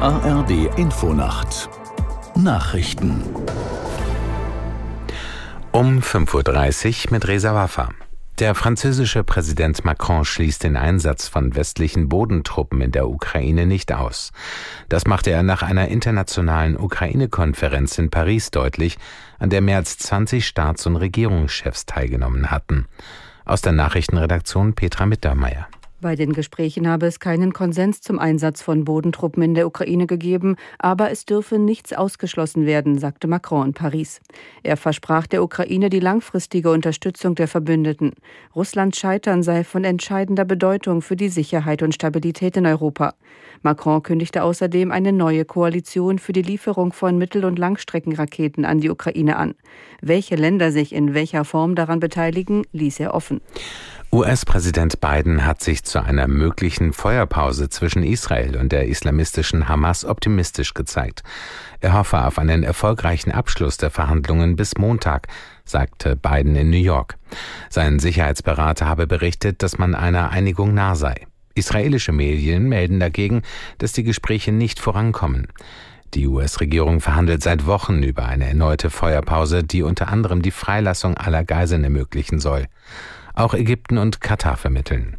ARD Infonacht Nachrichten um 5.30 Uhr mit Reza Waffa. Der französische Präsident Macron schließt den Einsatz von westlichen Bodentruppen in der Ukraine nicht aus. Das machte er nach einer internationalen Ukraine-Konferenz in Paris deutlich, an der mehr als 20 Staats- und Regierungschefs teilgenommen hatten. Aus der Nachrichtenredaktion Petra Mittermeier. Bei den Gesprächen habe es keinen Konsens zum Einsatz von Bodentruppen in der Ukraine gegeben, aber es dürfe nichts ausgeschlossen werden, sagte Macron in Paris. Er versprach der Ukraine die langfristige Unterstützung der Verbündeten. Russlands Scheitern sei von entscheidender Bedeutung für die Sicherheit und Stabilität in Europa. Macron kündigte außerdem eine neue Koalition für die Lieferung von Mittel- und Langstreckenraketen an die Ukraine an. Welche Länder sich in welcher Form daran beteiligen, ließ er offen. US-Präsident Biden hat sich zu einer möglichen Feuerpause zwischen Israel und der islamistischen Hamas optimistisch gezeigt. Er hoffe auf einen erfolgreichen Abschluss der Verhandlungen bis Montag, sagte Biden in New York. Sein Sicherheitsberater habe berichtet, dass man einer Einigung nah sei. Israelische Medien melden dagegen, dass die Gespräche nicht vorankommen. Die US-Regierung verhandelt seit Wochen über eine erneute Feuerpause, die unter anderem die Freilassung aller Geiseln ermöglichen soll. Auch Ägypten und Katar vermitteln.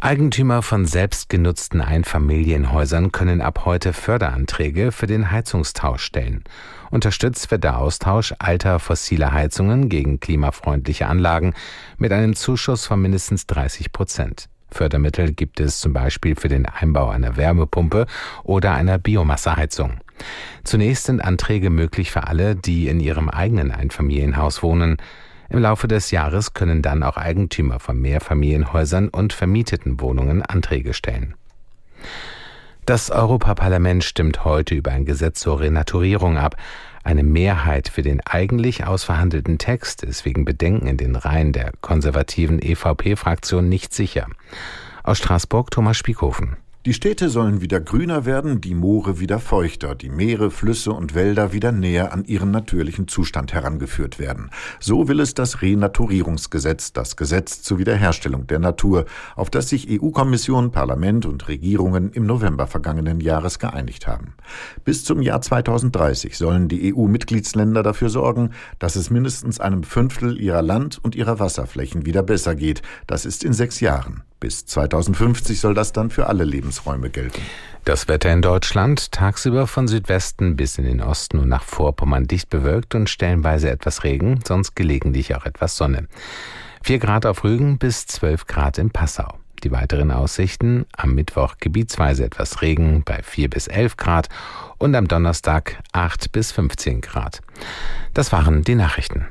Eigentümer von selbstgenutzten Einfamilienhäusern können ab heute Förderanträge für den Heizungstausch stellen. Unterstützt wird der Austausch alter fossiler Heizungen gegen klimafreundliche Anlagen mit einem Zuschuss von mindestens 30 Prozent. Fördermittel gibt es zum Beispiel für den Einbau einer Wärmepumpe oder einer Biomasseheizung. Zunächst sind Anträge möglich für alle, die in ihrem eigenen Einfamilienhaus wohnen. Im Laufe des Jahres können dann auch Eigentümer von Mehrfamilienhäusern und vermieteten Wohnungen Anträge stellen. Das Europaparlament stimmt heute über ein Gesetz zur Renaturierung ab. Eine Mehrheit für den eigentlich ausverhandelten Text ist wegen Bedenken in den Reihen der konservativen EVP-Fraktion nicht sicher. Aus Straßburg Thomas Spiekhofen. Die Städte sollen wieder grüner werden, die Moore wieder feuchter, die Meere, Flüsse und Wälder wieder näher an ihren natürlichen Zustand herangeführt werden. So will es das Renaturierungsgesetz, das Gesetz zur Wiederherstellung der Natur, auf das sich EU-Kommission, Parlament und Regierungen im November vergangenen Jahres geeinigt haben. Bis zum Jahr 2030 sollen die EU-Mitgliedsländer dafür sorgen, dass es mindestens einem Fünftel ihrer Land- und ihrer Wasserflächen wieder besser geht. Das ist in sechs Jahren. Bis 2050 soll das dann für alle Lebensräume gelten. Das Wetter in Deutschland tagsüber von Südwesten bis in den Osten und nach Vorpommern dicht bewölkt und stellenweise etwas Regen, sonst gelegentlich auch etwas Sonne. 4 Grad auf Rügen bis 12 Grad in Passau. Die weiteren Aussichten am Mittwoch gebietsweise etwas Regen bei 4 bis 11 Grad und am Donnerstag 8 bis 15 Grad. Das waren die Nachrichten.